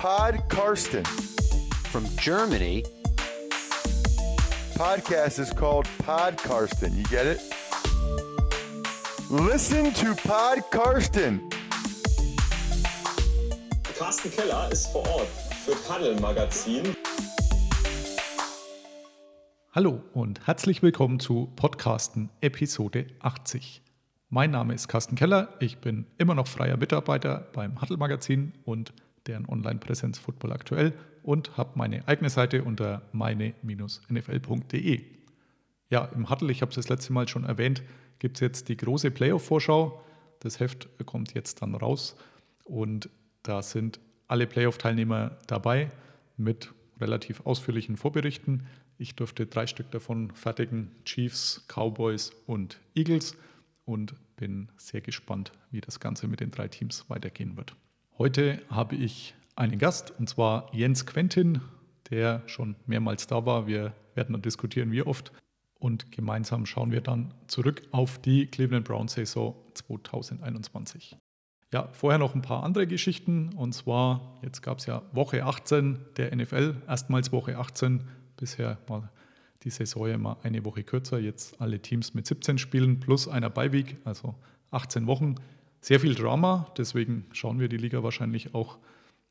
Pod Karsten. From Germany, Podcast is called Pod Karsten. You get it? Listen to Pod Karsten. Carsten Keller ist vor Ort für Paddel Magazin. Hallo und herzlich willkommen zu Podcasten Episode 80. Mein Name ist Carsten Keller, ich bin immer noch freier Mitarbeiter beim Huddle Magazin und deren Online-Präsenz Football aktuell und habe meine eigene Seite unter meine-nfl.de. Ja, im Huddle, ich habe es das letzte Mal schon erwähnt, gibt es jetzt die große Playoff-Vorschau. Das Heft kommt jetzt dann raus und da sind alle Playoff-Teilnehmer dabei mit relativ ausführlichen Vorberichten. Ich durfte drei Stück davon fertigen, Chiefs, Cowboys und Eagles und bin sehr gespannt, wie das Ganze mit den drei Teams weitergehen wird. Heute habe ich einen Gast und zwar Jens Quentin, der schon mehrmals da war. Wir werden dann diskutieren, wie oft. Und gemeinsam schauen wir dann zurück auf die Cleveland Browns Saison 2021. Ja, vorher noch ein paar andere Geschichten. Und zwar, jetzt gab es ja Woche 18 der NFL, erstmals Woche 18. Bisher war die Saison ja immer eine Woche kürzer. Jetzt alle Teams mit 17 Spielen plus einer Beiweek, also 18 Wochen. Sehr viel Drama, deswegen schauen wir die Liga wahrscheinlich auch,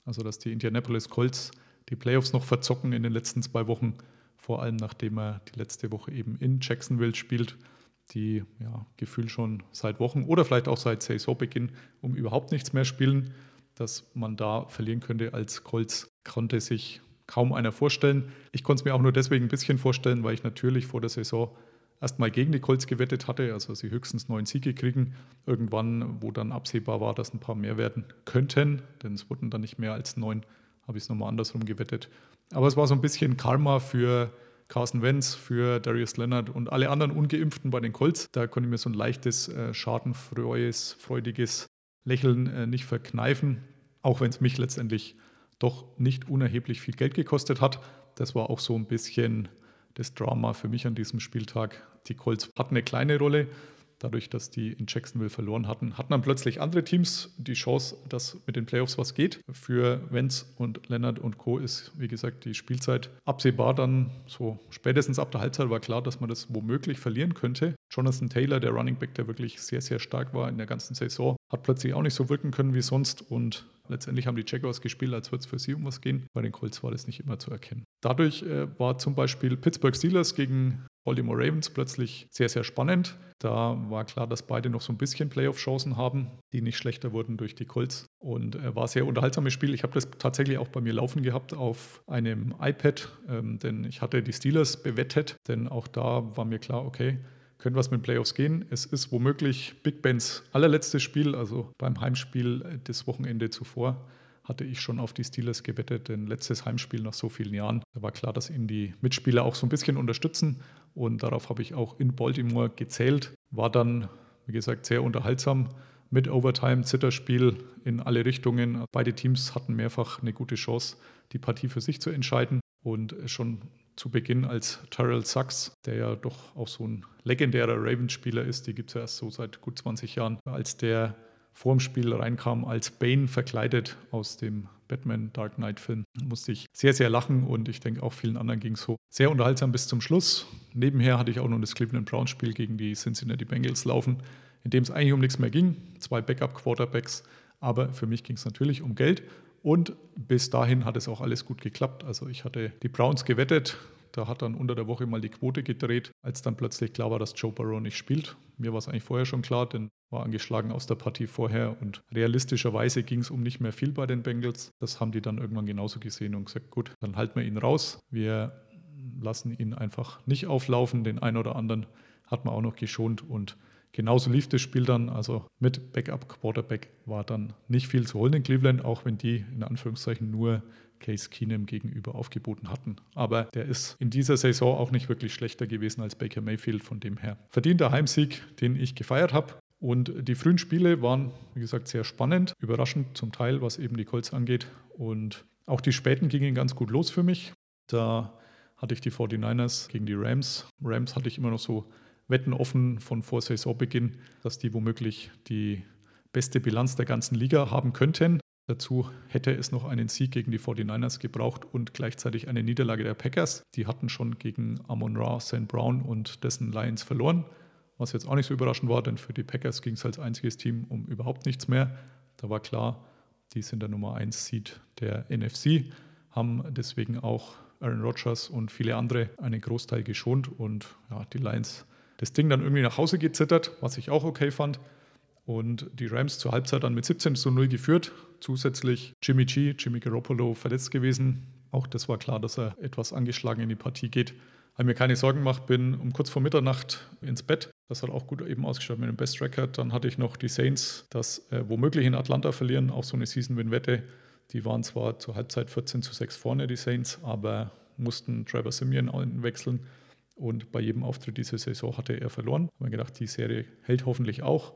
also dass die Indianapolis Colts die Playoffs noch verzocken in den letzten zwei Wochen, vor allem nachdem er die letzte Woche eben in Jacksonville spielt, die ja gefühlt schon seit Wochen oder vielleicht auch seit Saisonbeginn um überhaupt nichts mehr spielen. Dass man da verlieren könnte als Colts, konnte sich kaum einer vorstellen. Ich konnte es mir auch nur deswegen ein bisschen vorstellen, weil ich natürlich vor der Saison erstmal gegen die Colts gewettet hatte, also sie höchstens neun Siege kriegen. Irgendwann, wo dann absehbar war, dass ein paar mehr werden könnten, denn es wurden dann nicht mehr als neun, habe ich es nochmal andersrum gewettet. Aber es war so ein bisschen Karma für Carson Wentz, für Darius Leonard und alle anderen Ungeimpften bei den Colts. Da konnte ich mir so ein leichtes, äh, schadenfreues, freudiges Lächeln äh, nicht verkneifen, auch wenn es mich letztendlich doch nicht unerheblich viel Geld gekostet hat. Das war auch so ein bisschen das Drama für mich an diesem Spieltag. Die Colts hatten eine kleine Rolle. Dadurch, dass die in Jacksonville verloren hatten, hatten dann plötzlich andere Teams die Chance, dass mit den Playoffs was geht. Für Wenz und Leonard und Co. ist, wie gesagt, die Spielzeit absehbar. Dann so spätestens ab der Halbzeit war klar, dass man das womöglich verlieren könnte. Jonathan Taylor, der Running Back, der wirklich sehr, sehr stark war in der ganzen Saison, hat plötzlich auch nicht so wirken können wie sonst und Letztendlich haben die Jaguars gespielt, als würde es für sie um was gehen. Bei den Colts war das nicht immer zu erkennen. Dadurch äh, war zum Beispiel Pittsburgh Steelers gegen Baltimore Ravens plötzlich sehr, sehr spannend. Da war klar, dass beide noch so ein bisschen Playoff-Chancen haben, die nicht schlechter wurden durch die Colts. Und äh, war ein sehr unterhaltsames Spiel. Ich habe das tatsächlich auch bei mir laufen gehabt auf einem iPad, ähm, denn ich hatte die Steelers bewettet, denn auch da war mir klar, okay, könnte was mit Playoffs gehen. Es ist womöglich Big Bens allerletztes Spiel, also beim Heimspiel des Wochenende zuvor hatte ich schon auf die Steelers gewettet, denn letztes Heimspiel nach so vielen Jahren. Da war klar, dass ihn die Mitspieler auch so ein bisschen unterstützen und darauf habe ich auch in Baltimore gezählt. War dann, wie gesagt, sehr unterhaltsam mit Overtime, Zitterspiel in alle Richtungen. Beide Teams hatten mehrfach eine gute Chance, die Partie für sich zu entscheiden und schon zu Beginn als Terrell Sachs, der ja doch auch so ein legendärer Ravens-Spieler ist, die gibt es ja erst so seit gut 20 Jahren, als der vor dem Spiel reinkam als Bane verkleidet aus dem Batman Dark Knight Film, musste ich sehr, sehr lachen und ich denke auch vielen anderen ging es so sehr unterhaltsam bis zum Schluss. Nebenher hatte ich auch noch das Cleveland Browns Spiel gegen die Cincinnati Bengals laufen, in dem es eigentlich um nichts mehr ging. Zwei Backup Quarterbacks, aber für mich ging es natürlich um Geld und bis dahin hat es auch alles gut geklappt. Also ich hatte die Browns gewettet. Da hat dann unter der Woche mal die Quote gedreht, als dann plötzlich klar war, dass Joe Burrow nicht spielt. Mir war es eigentlich vorher schon klar, denn war angeschlagen aus der Partie vorher und realistischerweise ging es um nicht mehr viel bei den Bengals. Das haben die dann irgendwann genauso gesehen und gesagt, gut, dann halten wir ihn raus. Wir lassen ihn einfach nicht auflaufen. Den einen oder anderen hat man auch noch geschont und Genauso lief das Spiel dann, also mit Backup Quarterback war dann nicht viel zu holen in Cleveland, auch wenn die in Anführungszeichen nur Case Keenum gegenüber aufgeboten hatten. Aber der ist in dieser Saison auch nicht wirklich schlechter gewesen als Baker Mayfield, von dem her verdienter Heimsieg, den ich gefeiert habe. Und die frühen Spiele waren, wie gesagt, sehr spannend, überraschend zum Teil, was eben die Colts angeht. Und auch die späten gingen ganz gut los für mich. Da hatte ich die 49ers gegen die Rams. Rams hatte ich immer noch so Wetten offen von vor Saisonbeginn, dass die womöglich die beste Bilanz der ganzen Liga haben könnten. Dazu hätte es noch einen Sieg gegen die 49ers gebraucht und gleichzeitig eine Niederlage der Packers. Die hatten schon gegen Amon Ra, St. Brown und dessen Lions verloren, was jetzt auch nicht so überraschend war, denn für die Packers ging es als einziges Team um überhaupt nichts mehr. Da war klar, die sind der Nummer 1 Seed der NFC, haben deswegen auch Aaron Rodgers und viele andere einen Großteil geschont und ja, die Lions das Ding dann irgendwie nach Hause gezittert, was ich auch okay fand. Und die Rams zur Halbzeit dann mit 17 zu 0 geführt. Zusätzlich Jimmy G, Jimmy Garoppolo verletzt gewesen. Auch das war klar, dass er etwas angeschlagen in die Partie geht. Habe mir keine Sorgen gemacht, bin um kurz vor Mitternacht ins Bett. Das hat auch gut eben ausgeschaut mit dem Best Record. Dann hatte ich noch die Saints, das äh, womöglich in Atlanta verlieren, auch so eine Season-Win-Wette. Die waren zwar zur Halbzeit 14 zu 6 vorne, die Saints, aber mussten Trevor Simeon wechseln. Und bei jedem Auftritt dieser Saison hatte er verloren. Habe mir gedacht, die Serie hält hoffentlich auch.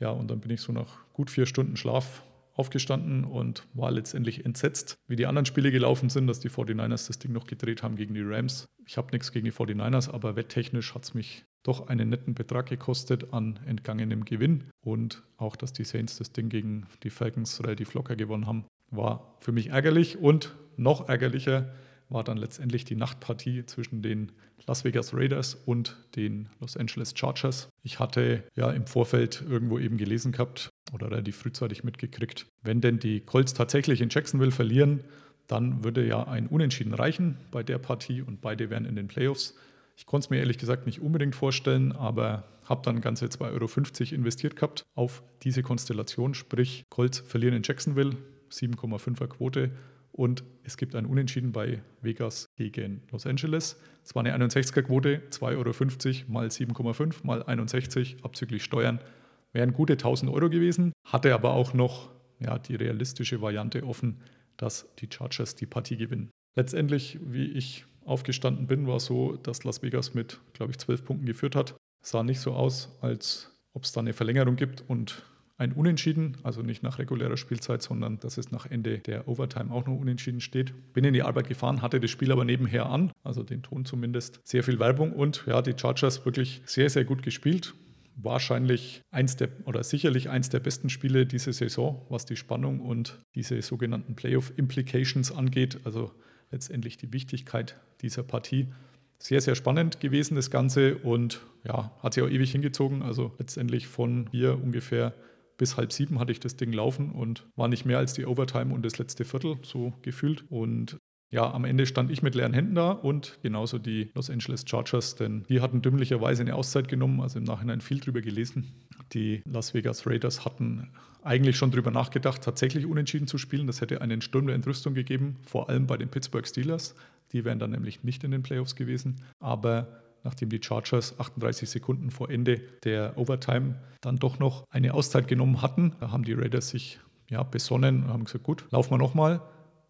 Ja, und dann bin ich so nach gut vier Stunden Schlaf aufgestanden und war letztendlich entsetzt, wie die anderen Spiele gelaufen sind, dass die 49ers das Ding noch gedreht haben gegen die Rams. Ich habe nichts gegen die 49ers, aber wetttechnisch hat es mich doch einen netten Betrag gekostet an entgangenem Gewinn. Und auch, dass die Saints das Ding gegen die Falcons relativ locker gewonnen haben, war für mich ärgerlich. Und noch ärgerlicher war dann letztendlich die Nachtpartie zwischen den Las Vegas Raiders und den Los Angeles Chargers. Ich hatte ja im Vorfeld irgendwo eben gelesen gehabt oder relativ frühzeitig mitgekriegt, wenn denn die Colts tatsächlich in Jacksonville verlieren, dann würde ja ein Unentschieden reichen bei der Partie und beide wären in den Playoffs. Ich konnte es mir ehrlich gesagt nicht unbedingt vorstellen, aber habe dann ganze 2,50 Euro investiert gehabt auf diese Konstellation, sprich Colts verlieren in Jacksonville, 7,5er Quote und es gibt ein Unentschieden bei Vegas gegen Los Angeles. Es war eine 61er-Quote, 2,50 Euro mal 7,5 mal 61 abzüglich Steuern. Wären gute 1000 Euro gewesen, hatte aber auch noch ja, die realistische Variante offen, dass die Chargers die Partie gewinnen. Letztendlich, wie ich aufgestanden bin, war so, dass Las Vegas mit, glaube ich, 12 Punkten geführt hat. Sah nicht so aus, als ob es da eine Verlängerung gibt und ein Unentschieden, also nicht nach regulärer Spielzeit, sondern dass es nach Ende der Overtime auch noch unentschieden steht. Bin in die Arbeit gefahren, hatte das Spiel aber nebenher an, also den Ton zumindest. Sehr viel Werbung und ja, die Chargers wirklich sehr, sehr gut gespielt. Wahrscheinlich eins der oder sicherlich eins der besten Spiele diese Saison, was die Spannung und diese sogenannten Playoff-Implications angeht, also letztendlich die Wichtigkeit dieser Partie. Sehr, sehr spannend gewesen, das Ganze, und ja, hat sich auch ewig hingezogen. Also letztendlich von hier ungefähr bis halb sieben hatte ich das Ding laufen und war nicht mehr als die Overtime und das letzte Viertel so gefühlt. Und ja, am Ende stand ich mit leeren Händen da und genauso die Los Angeles Chargers, denn die hatten dümmlicherweise eine Auszeit genommen, also im Nachhinein viel drüber gelesen. Die Las Vegas Raiders hatten eigentlich schon drüber nachgedacht, tatsächlich unentschieden zu spielen. Das hätte einen Sturm der Entrüstung gegeben, vor allem bei den Pittsburgh Steelers. Die wären dann nämlich nicht in den Playoffs gewesen. Aber nachdem die Chargers 38 Sekunden vor Ende der Overtime dann doch noch eine Auszeit genommen hatten. Da haben die Raiders sich ja, besonnen und haben gesagt, gut, laufen wir nochmal.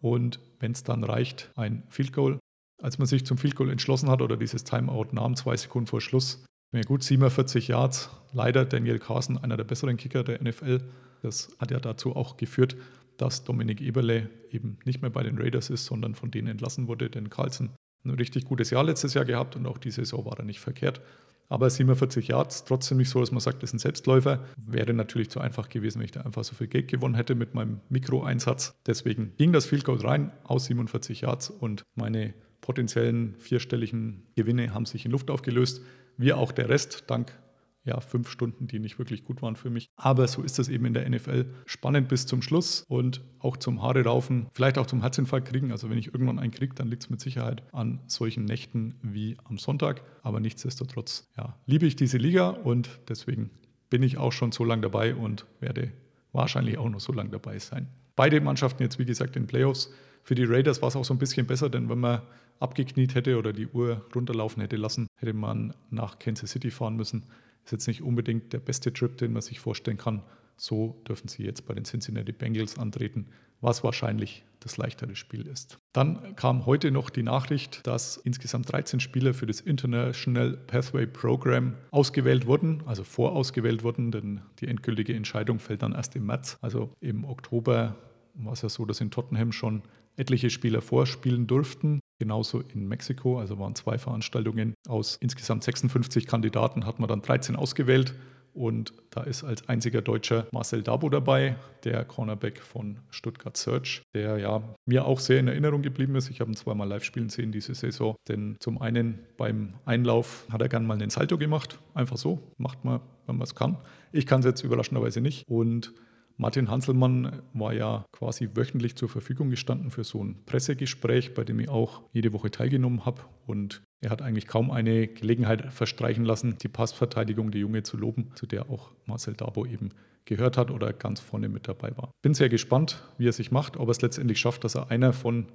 Und wenn es dann reicht, ein Field Goal. Als man sich zum Field Goal entschlossen hat oder dieses Timeout nahm, zwei Sekunden vor Schluss, ja gut, 47 Yards. Leider Daniel Carson, einer der besseren Kicker der NFL. Das hat ja dazu auch geführt, dass Dominik Eberle eben nicht mehr bei den Raiders ist, sondern von denen entlassen wurde, denn Carlson ein richtig gutes Jahr letztes Jahr gehabt und auch diese Saison war er nicht verkehrt. Aber 47 Yards, trotzdem nicht so, dass man sagt, das ist ein Selbstläufer. Wäre natürlich zu einfach gewesen, wenn ich da einfach so viel Geld gewonnen hätte mit meinem Mikroeinsatz. Deswegen ging das Field Goal rein aus 47 Yards und meine potenziellen vierstelligen Gewinne haben sich in Luft aufgelöst. Wie auch der Rest, dank ja, fünf Stunden, die nicht wirklich gut waren für mich. Aber so ist das eben in der NFL. Spannend bis zum Schluss und auch zum Haare raufen, vielleicht auch zum Herzinfarkt kriegen. Also wenn ich irgendwann einen kriege, dann liegt es mit Sicherheit an solchen Nächten wie am Sonntag. Aber nichtsdestotrotz, ja, liebe ich diese Liga und deswegen bin ich auch schon so lange dabei und werde wahrscheinlich auch noch so lange dabei sein. Beide Mannschaften jetzt, wie gesagt, in Playoffs. Für die Raiders war es auch so ein bisschen besser, denn wenn man abgekniet hätte oder die Uhr runterlaufen hätte lassen, hätte man nach Kansas City fahren müssen. Ist jetzt nicht unbedingt der beste Trip, den man sich vorstellen kann. So dürfen sie jetzt bei den Cincinnati Bengals antreten, was wahrscheinlich das leichtere Spiel ist. Dann kam heute noch die Nachricht, dass insgesamt 13 Spieler für das International Pathway Program ausgewählt wurden, also vorausgewählt wurden, denn die endgültige Entscheidung fällt dann erst im März. Also im Oktober war es ja so, dass in Tottenham schon etliche Spieler vorspielen durften. Genauso in Mexiko, also waren zwei Veranstaltungen. Aus insgesamt 56 Kandidaten hat man dann 13 ausgewählt Und da ist als einziger Deutscher Marcel Dabo dabei, der Cornerback von Stuttgart Search, der ja mir auch sehr in Erinnerung geblieben ist. Ich habe ihn zweimal live spielen sehen diese Saison. Denn zum einen beim Einlauf hat er gern mal einen Salto gemacht. Einfach so. Macht man, wenn man es kann. Ich kann es jetzt überraschenderweise nicht. Und Martin Hanselmann war ja quasi wöchentlich zur Verfügung gestanden für so ein Pressegespräch, bei dem ich auch jede Woche teilgenommen habe. Und er hat eigentlich kaum eine Gelegenheit verstreichen lassen, die Passverteidigung der Junge zu loben, zu der auch Marcel Dabo eben gehört hat oder ganz vorne mit dabei war. Bin sehr gespannt, wie er sich macht, ob er es letztendlich schafft, dass er einer von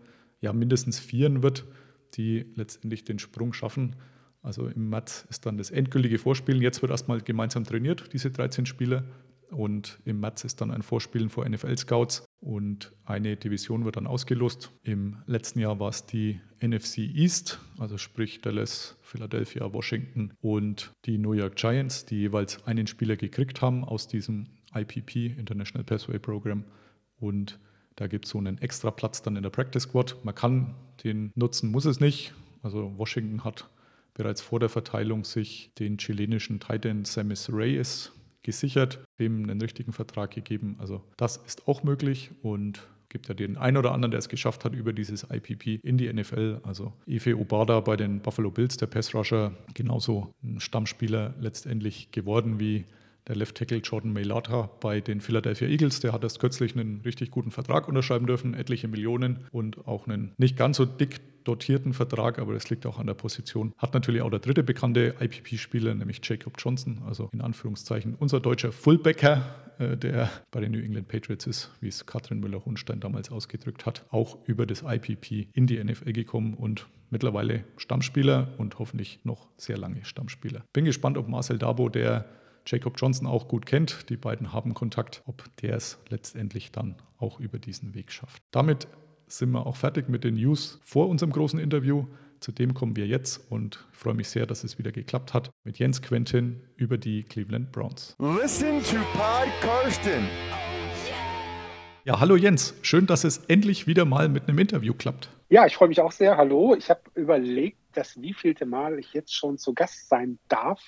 ja, mindestens vieren wird, die letztendlich den Sprung schaffen. Also im März ist dann das endgültige Vorspielen. Jetzt wird erstmal gemeinsam trainiert, diese 13 Spieler. Und im März ist dann ein Vorspielen vor NFL-Scouts und eine Division wird dann ausgelost. Im letzten Jahr war es die NFC East, also sprich Dallas, Philadelphia, Washington und die New York Giants, die jeweils einen Spieler gekriegt haben aus diesem IPP, International Pathway Program. Und da gibt es so einen extra Platz dann in der Practice Squad. Man kann den nutzen, muss es nicht. Also Washington hat bereits vor der Verteilung sich den chilenischen Titan Samis Reyes gesichert, dem einen richtigen Vertrag gegeben. Also das ist auch möglich und gibt ja den einen oder anderen, der es geschafft hat, über dieses IPP in die NFL. Also Efe Obada bei den Buffalo Bills, der Pass Rusher, genauso ein Stammspieler letztendlich geworden wie der Left Tackle Jordan Mailata bei den Philadelphia Eagles. Der hat erst kürzlich einen richtig guten Vertrag unterschreiben dürfen, etliche Millionen und auch einen nicht ganz so dick dotierten Vertrag, aber das liegt auch an der Position. Hat natürlich auch der dritte bekannte IPP-Spieler, nämlich Jacob Johnson, also in Anführungszeichen unser deutscher Fullbacker, äh, der bei den New England Patriots ist, wie es Katrin Müller-Hunstein damals ausgedrückt hat, auch über das IPP in die NFL gekommen und mittlerweile Stammspieler und hoffentlich noch sehr lange Stammspieler. Bin gespannt, ob Marcel Dabo, der Jacob Johnson auch gut kennt, die beiden haben Kontakt, ob der es letztendlich dann auch über diesen Weg schafft. Damit sind wir auch fertig mit den News vor unserem großen Interview. Zu dem kommen wir jetzt und ich freue mich sehr, dass es wieder geklappt hat mit Jens Quentin über die Cleveland Browns. Listen to Pod Karsten. Ja, hallo Jens, schön, dass es endlich wieder mal mit einem Interview klappt. Ja, ich freue mich auch sehr. Hallo, ich habe überlegt, dass wievielte Mal ich jetzt schon zu Gast sein darf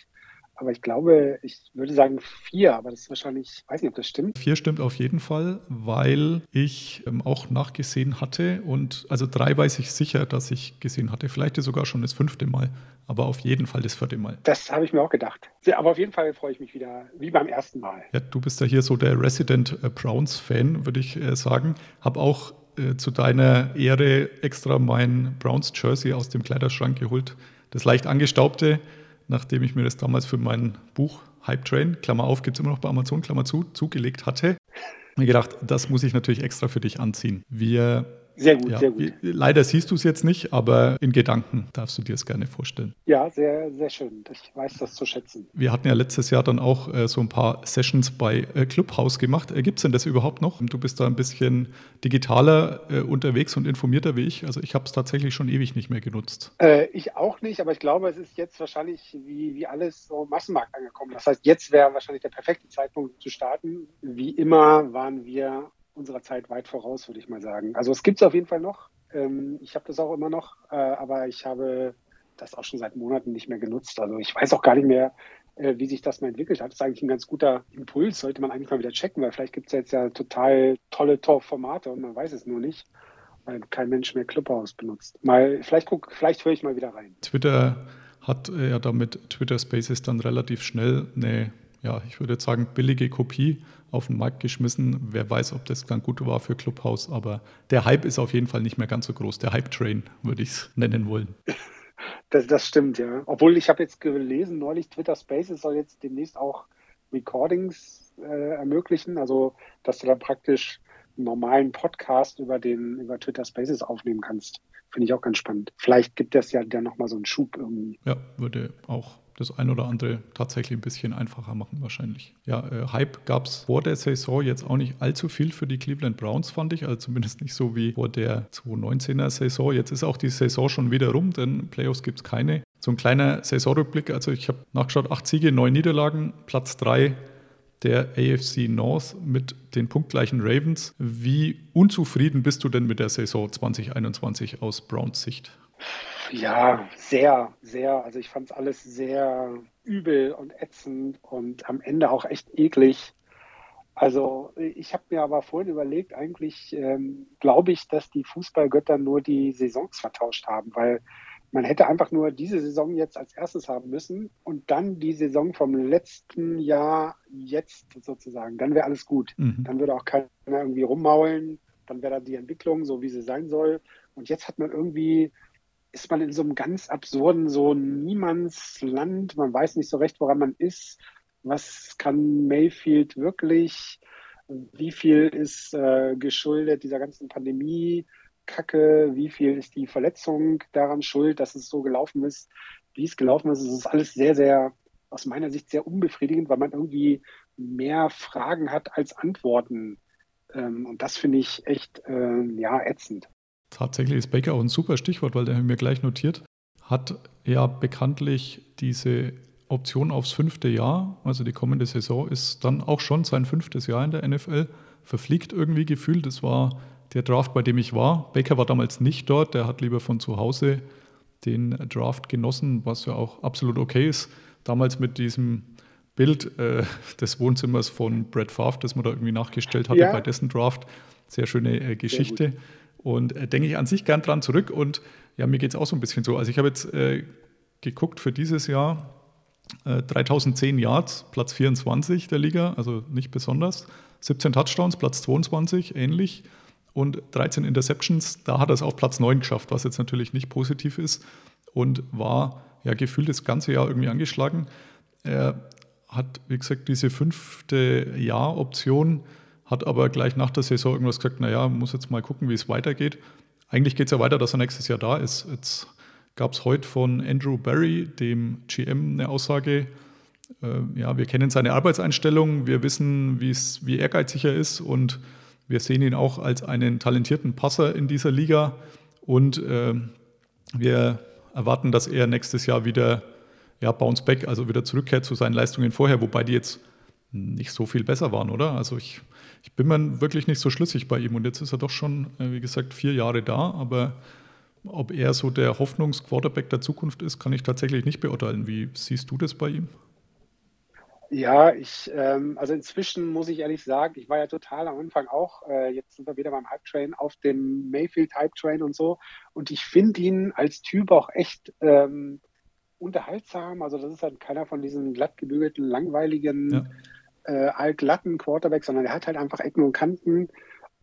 aber ich glaube, ich würde sagen vier, aber das ist wahrscheinlich, ich weiß nicht, ob das stimmt. Vier stimmt auf jeden Fall, weil ich ähm, auch nachgesehen hatte und also drei weiß ich sicher, dass ich gesehen hatte. Vielleicht sogar schon das fünfte Mal, aber auf jeden Fall das vierte Mal. Das habe ich mir auch gedacht. Aber auf jeden Fall freue ich mich wieder, wie beim ersten Mal. Ja, du bist ja hier so der Resident äh, Browns-Fan, würde ich äh, sagen. Habe auch äh, zu deiner Ehre extra mein Browns-Jersey aus dem Kleiderschrank geholt. Das leicht angestaubte nachdem ich mir das damals für mein Buch Hype Train, Klammer auf, gibt es immer noch bei Amazon, Klammer zu, zugelegt hatte. Mir gedacht, das muss ich natürlich extra für dich anziehen. Wir sehr gut, ja, sehr gut. Leider siehst du es jetzt nicht, aber in Gedanken darfst du dir es gerne vorstellen. Ja, sehr, sehr schön. Ich weiß das zu schätzen. Wir hatten ja letztes Jahr dann auch äh, so ein paar Sessions bei äh, Clubhouse gemacht. Äh, Gibt es denn das überhaupt noch? Du bist da ein bisschen digitaler äh, unterwegs und informierter wie ich. Also ich habe es tatsächlich schon ewig nicht mehr genutzt. Äh, ich auch nicht, aber ich glaube, es ist jetzt wahrscheinlich wie, wie alles so Massenmarkt angekommen. Das heißt, jetzt wäre wahrscheinlich der perfekte Zeitpunkt zu starten. Wie immer waren wir unserer Zeit weit voraus, würde ich mal sagen. Also es gibt es auf jeden Fall noch. Ähm, ich habe das auch immer noch, äh, aber ich habe das auch schon seit Monaten nicht mehr genutzt. Also ich weiß auch gar nicht mehr, äh, wie sich das mal entwickelt hat. Das ist eigentlich ein ganz guter Impuls, sollte man eigentlich mal wieder checken, weil vielleicht gibt es jetzt ja total tolle Top-Formate und man weiß es nur nicht, weil kein Mensch mehr Clubhouse benutzt. Mal, vielleicht guck, vielleicht höre ich mal wieder rein. Twitter hat äh, ja damit Twitter Spaces dann relativ schnell eine, ja, ich würde jetzt sagen, billige Kopie auf den Markt geschmissen. Wer weiß, ob das dann gut war für Clubhouse, aber der Hype ist auf jeden Fall nicht mehr ganz so groß. Der Hype-Train würde ich es nennen wollen. Das, das stimmt, ja. Obwohl ich habe jetzt gelesen, neulich Twitter Spaces soll jetzt demnächst auch Recordings äh, ermöglichen, also dass du dann praktisch einen normalen Podcast über den über Twitter Spaces aufnehmen kannst. Finde ich auch ganz spannend. Vielleicht gibt es ja dann nochmal so einen Schub irgendwie. Ja, würde auch das ein oder andere tatsächlich ein bisschen einfacher machen wahrscheinlich. Ja, äh, Hype gab es vor der Saison jetzt auch nicht allzu viel für die Cleveland Browns, fand ich. Also zumindest nicht so wie vor der 2019er Saison. Jetzt ist auch die Saison schon wieder rum, denn Playoffs gibt es keine. So ein kleiner Saisonrückblick. Also ich habe nachgeschaut, acht Siege, neun Niederlagen, Platz drei der AFC North mit den punktgleichen Ravens. Wie unzufrieden bist du denn mit der Saison 2021 aus Browns Sicht? Ja, sehr, sehr. Also ich fand es alles sehr übel und ätzend und am Ende auch echt eklig. Also ich habe mir aber vorhin überlegt, eigentlich ähm, glaube ich, dass die Fußballgötter nur die Saisons vertauscht haben, weil man hätte einfach nur diese Saison jetzt als erstes haben müssen und dann die Saison vom letzten Jahr jetzt sozusagen. Dann wäre alles gut. Mhm. Dann würde auch keiner irgendwie rummaulen. Dann wäre da die Entwicklung so, wie sie sein soll. Und jetzt hat man irgendwie, ist man in so einem ganz absurden, so Niemandsland. Man weiß nicht so recht, woran man ist. Was kann Mayfield wirklich? Wie viel ist äh, geschuldet dieser ganzen Pandemie? Kacke, wie viel ist die Verletzung daran schuld, dass es so gelaufen ist, wie es gelaufen ist. Es ist alles sehr, sehr, aus meiner Sicht sehr unbefriedigend, weil man irgendwie mehr Fragen hat als Antworten. Ähm, und das finde ich echt, äh, ja, ätzend. Tatsächlich ist Baker auch ein super Stichwort, weil der mir gleich notiert, hat ja bekanntlich diese Option aufs fünfte Jahr, also die kommende Saison ist dann auch schon sein fünftes Jahr in der NFL, verfliegt irgendwie gefühlt. Das war der Draft, bei dem ich war. Baker war damals nicht dort, der hat lieber von zu Hause den Draft genossen, was ja auch absolut okay ist. Damals mit diesem Bild äh, des Wohnzimmers von Brad Favre, das man da irgendwie nachgestellt hatte ja. bei dessen Draft. Sehr schöne äh, Geschichte. Sehr und äh, denke ich an sich gern dran zurück. Und ja, mir geht es auch so ein bisschen so. Also ich habe jetzt äh, geguckt für dieses Jahr 3010 äh, Yards, Platz 24 der Liga, also nicht besonders. 17 Touchdowns, Platz 22, ähnlich und 13 Interceptions. Da hat er es auf Platz 9 geschafft, was jetzt natürlich nicht positiv ist und war ja gefühlt das ganze Jahr irgendwie angeschlagen. Er hat, wie gesagt, diese fünfte Jahr-Option, hat aber gleich nach der Saison irgendwas gesagt, naja, muss jetzt mal gucken, wie es weitergeht. Eigentlich geht es ja weiter, dass er nächstes Jahr da ist. Jetzt gab es heute von Andrew Barry, dem GM, eine Aussage, äh, ja, wir kennen seine Arbeitseinstellung, wir wissen, wie ehrgeizig er ist und wir sehen ihn auch als einen talentierten Passer in dieser Liga und äh, wir erwarten, dass er nächstes Jahr wieder ja, bounce back, also wieder zurückkehrt zu seinen Leistungen vorher, wobei die jetzt nicht so viel besser waren, oder? Also ich, ich bin mir wirklich nicht so schlüssig bei ihm und jetzt ist er doch schon, äh, wie gesagt, vier Jahre da, aber ob er so der Hoffnungsquarterback der Zukunft ist, kann ich tatsächlich nicht beurteilen. Wie siehst du das bei ihm? Ja, ich, ähm, also inzwischen muss ich ehrlich sagen, ich war ja total am Anfang auch, äh, jetzt sind wir wieder beim Hype Train, auf dem Mayfield Hype Train und so. Und ich finde ihn als Typ auch echt ähm, unterhaltsam. Also das ist halt keiner von diesen glatt gebügelten, langweiligen, ja. Äh, altglatten Quarterbacks, sondern er hat halt einfach Ecken und Kanten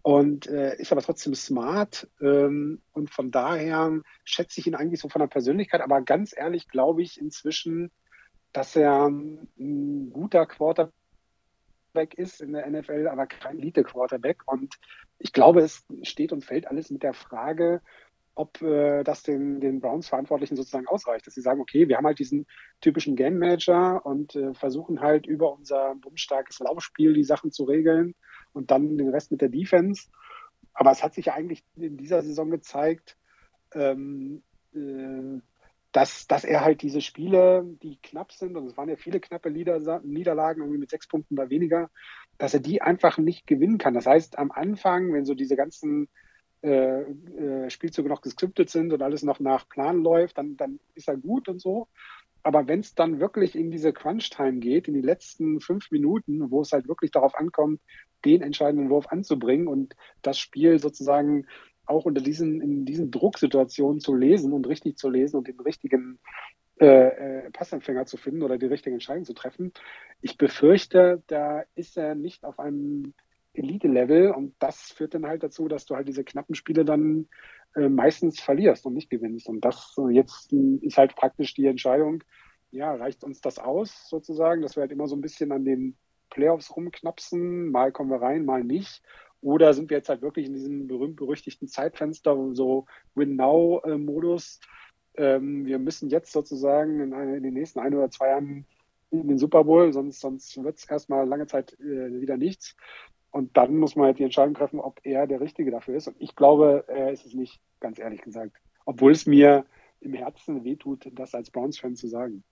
und äh, ist aber trotzdem smart. Ähm, und von daher schätze ich ihn eigentlich so von der Persönlichkeit. Aber ganz ehrlich glaube ich inzwischen, dass er ein guter Quarterback ist in der NFL, aber kein Elite-Quarterback. Und ich glaube, es steht und fällt alles mit der Frage, ob äh, das den, den Browns-Verantwortlichen sozusagen ausreicht, dass sie sagen, okay, wir haben halt diesen typischen Game-Manager und äh, versuchen halt über unser bummstarkes Laufspiel die Sachen zu regeln und dann den Rest mit der Defense. Aber es hat sich ja eigentlich in dieser Saison gezeigt, ähm, äh, dass, dass er halt diese Spiele, die knapp sind, und es waren ja viele knappe Niederlagen, irgendwie mit sechs Punkten oder weniger, dass er die einfach nicht gewinnen kann. Das heißt, am Anfang, wenn so diese ganzen äh, äh, Spielzüge noch geskriptet sind und alles noch nach Plan läuft, dann, dann ist er gut und so. Aber wenn es dann wirklich in diese Crunch-Time geht, in die letzten fünf Minuten, wo es halt wirklich darauf ankommt, den entscheidenden Wurf anzubringen und das Spiel sozusagen auch unter diesen, in diesen Drucksituationen zu lesen und richtig zu lesen und den richtigen äh, äh, Passempfänger zu finden oder die richtige Entscheidung zu treffen. Ich befürchte, da ist er nicht auf einem Elite-Level und das führt dann halt dazu, dass du halt diese knappen Spiele dann äh, meistens verlierst und nicht gewinnst. Und das äh, jetzt ist halt praktisch die Entscheidung, ja, reicht uns das aus sozusagen, dass wir halt immer so ein bisschen an den Playoffs rumknapsen, mal kommen wir rein, mal nicht. Oder sind wir jetzt halt wirklich in diesem berühmt-berüchtigten Zeitfenster, so Win-Now-Modus? Ähm, wir müssen jetzt sozusagen in, in, den nächsten ein oder zwei Jahren in den Super Bowl, sonst, sonst wird es erstmal lange Zeit äh, wieder nichts. Und dann muss man halt die Entscheidung treffen, ob er der Richtige dafür ist. Und ich glaube, er ist es nicht, ganz ehrlich gesagt. Obwohl es mir im Herzen wehtut, das als Browns-Fan zu sagen.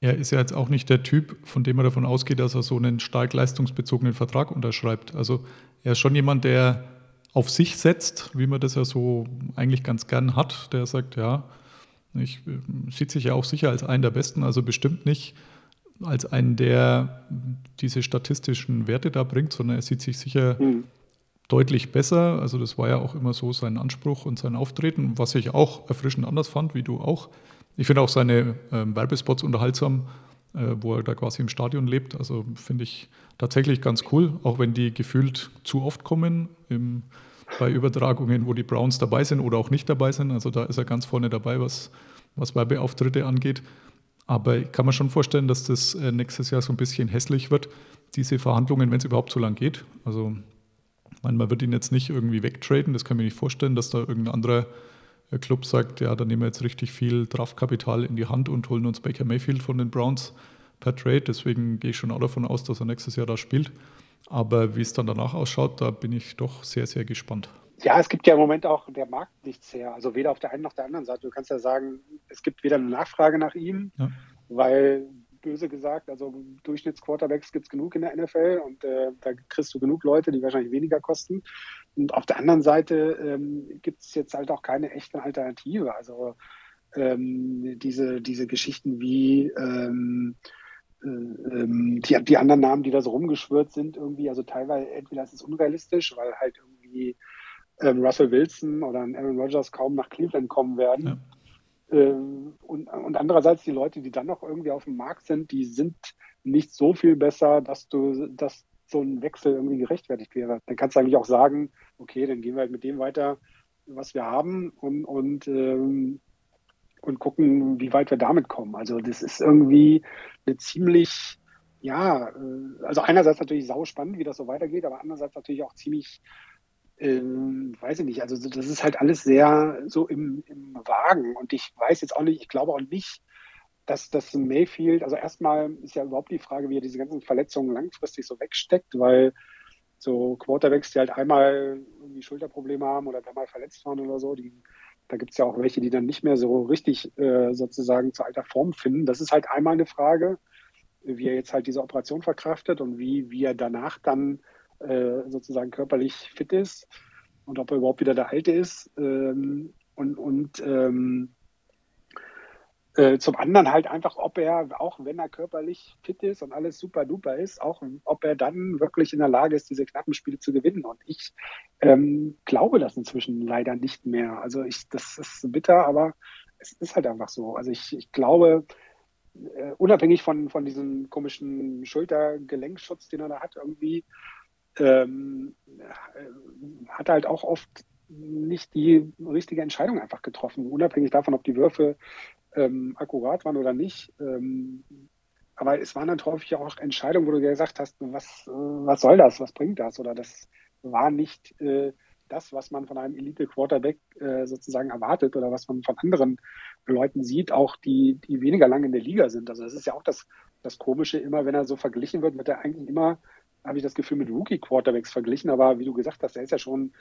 Er ist ja jetzt auch nicht der Typ, von dem man davon ausgeht, dass er so einen stark leistungsbezogenen Vertrag unterschreibt. Also er ist schon jemand, der auf sich setzt, wie man das ja so eigentlich ganz gern hat, der sagt, ja, Ich äh, sieht sich ja auch sicher als einen der besten, also bestimmt nicht als einen, der diese statistischen Werte da bringt, sondern er sieht sich sicher mhm. deutlich besser. Also das war ja auch immer so sein Anspruch und sein Auftreten, was ich auch erfrischend anders fand, wie du auch. Ich finde auch seine ähm, Werbespots unterhaltsam, äh, wo er da quasi im Stadion lebt. Also finde ich tatsächlich ganz cool, auch wenn die gefühlt zu oft kommen im, bei Übertragungen, wo die Browns dabei sind oder auch nicht dabei sind. Also da ist er ganz vorne dabei, was, was Werbeauftritte angeht. Aber ich kann mir schon vorstellen, dass das äh, nächstes Jahr so ein bisschen hässlich wird, diese Verhandlungen, wenn es überhaupt so lang geht. Also man wird ihn jetzt nicht irgendwie wegtraden, das kann ich mir nicht vorstellen, dass da irgendein anderer äh, Club sagt, ja, da nehmen wir jetzt richtig viel Draftkapital in die Hand und holen uns Baker Mayfield von den Browns per Trade. Deswegen gehe ich schon auch davon aus, dass er nächstes Jahr da spielt. Aber wie es dann danach ausschaut, da bin ich doch sehr, sehr gespannt. Ja, es gibt ja im Moment auch der Markt nichts her. Also weder auf der einen noch der anderen Seite. Du kannst ja sagen, es gibt weder eine Nachfrage nach ihm, ja. weil böse gesagt, also Durchschnittsquarterbacks gibt es genug in der NFL und äh, da kriegst du genug Leute, die wahrscheinlich weniger kosten. Und auf der anderen Seite ähm, gibt es jetzt halt auch keine echte Alternative. Also ähm, diese, diese Geschichten wie ähm, äh, ähm, die, die anderen Namen, die da so rumgeschwört sind, irgendwie, also teilweise entweder ist es unrealistisch, weil halt irgendwie ähm, Russell Wilson oder ein Aaron Rodgers kaum nach Cleveland kommen werden. Ja. Ähm, und, und andererseits die Leute, die dann noch irgendwie auf dem Markt sind, die sind nicht so viel besser, dass du, dass so ein Wechsel irgendwie gerechtfertigt wäre. Dann kannst du eigentlich auch sagen, okay, dann gehen wir halt mit dem weiter, was wir haben und, und, ähm, und gucken, wie weit wir damit kommen. Also das ist irgendwie eine ziemlich, ja, äh, also einerseits natürlich sau spannend, wie das so weitergeht, aber andererseits natürlich auch ziemlich ähm, weiß ich nicht, also das ist halt alles sehr so im, im Wagen und ich weiß jetzt auch nicht, ich glaube auch nicht, dass das Mayfield, also erstmal ist ja überhaupt die Frage, wie er diese ganzen Verletzungen langfristig so wegsteckt, weil so Quarterbacks, die halt einmal irgendwie Schulterprobleme haben oder da mal verletzt waren oder so, die, da gibt es ja auch welche, die dann nicht mehr so richtig äh, sozusagen zu alter Form finden. Das ist halt einmal eine Frage, wie er jetzt halt diese Operation verkraftet und wie, wie er danach dann äh, sozusagen körperlich fit ist und ob er überhaupt wieder der Alte ist. Ähm, und und ähm, äh, zum anderen halt einfach, ob er, auch wenn er körperlich fit ist und alles super duper ist, auch ob er dann wirklich in der Lage ist, diese knappen Spiele zu gewinnen. Und ich ähm, glaube das inzwischen leider nicht mehr. Also ich, das ist bitter, aber es ist halt einfach so. Also ich, ich glaube, äh, unabhängig von, von diesem komischen Schultergelenkschutz, den er da hat, irgendwie, ähm, hat halt auch oft nicht die richtige Entscheidung einfach getroffen, unabhängig davon, ob die Würfe ähm, akkurat waren oder nicht. Ähm, aber es waren dann häufig auch Entscheidungen, wo du gesagt hast, was, äh, was soll das, was bringt das? Oder das war nicht äh, das, was man von einem Elite-Quarterback äh, sozusagen erwartet oder was man von anderen Leuten sieht, auch die, die weniger lange in der Liga sind. Also das ist ja auch das, das Komische immer, wenn er so verglichen wird, wird er eigentlich immer habe ich das Gefühl, mit Rookie-Quarterbacks verglichen. Aber wie du gesagt hast, er ist ja schon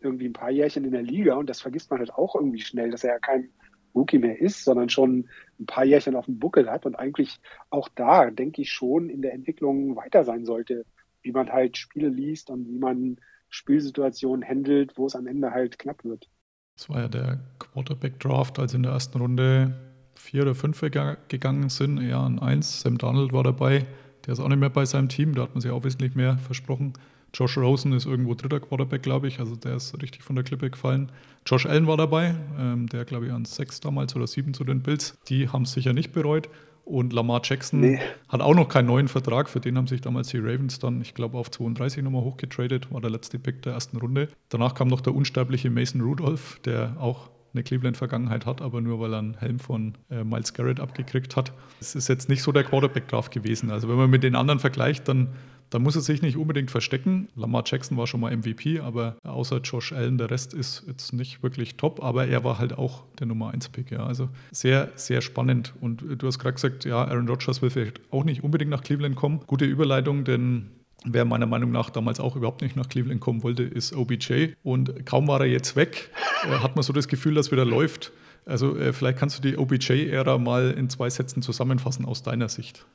irgendwie ein paar Jährchen in der Liga und das vergisst man halt auch irgendwie schnell, dass er ja kein Rookie mehr ist, sondern schon ein paar Jährchen auf dem Buckel hat und eigentlich auch da, denke ich, schon in der Entwicklung weiter sein sollte, wie man halt Spiele liest und wie man Spielsituationen handelt, wo es am Ende halt knapp wird. Das war ja der Quarterback-Draft, als in der ersten Runde vier oder fünf gegangen sind, eher an eins. Sam Donald war dabei. Der ist auch nicht mehr bei seinem Team, da hat man sich auch wesentlich mehr versprochen. Josh Rosen ist irgendwo dritter Quarterback, glaube ich, also der ist richtig von der Klippe gefallen. Josh Allen war dabei, ähm, der glaube ich an sechs damals oder sieben zu den Bills. Die haben es sicher nicht bereut. Und Lamar Jackson nee. hat auch noch keinen neuen Vertrag. Für den haben sich damals die Ravens dann, ich glaube, auf 32 nochmal hochgetradet. War der letzte Pick der ersten Runde. Danach kam noch der unsterbliche Mason Rudolph, der auch eine Cleveland-Vergangenheit hat, aber nur weil er einen Helm von äh, Miles Garrett abgekriegt hat. Es ist jetzt nicht so der Quarterback-Draft gewesen. Also wenn man mit den anderen vergleicht, dann, dann muss er sich nicht unbedingt verstecken. Lamar Jackson war schon mal MVP, aber außer Josh Allen, der Rest ist jetzt nicht wirklich top, aber er war halt auch der Nummer 1-Pick. Ja. Also sehr, sehr spannend. Und du hast gerade gesagt, ja, Aaron Rodgers will vielleicht auch nicht unbedingt nach Cleveland kommen. Gute Überleitung, denn Wer meiner Meinung nach damals auch überhaupt nicht nach Cleveland kommen wollte, ist OBJ. Und kaum war er jetzt weg, äh, hat man so das Gefühl, dass wieder läuft. Also äh, vielleicht kannst du die OBJ-Ära mal in zwei Sätzen zusammenfassen aus deiner Sicht.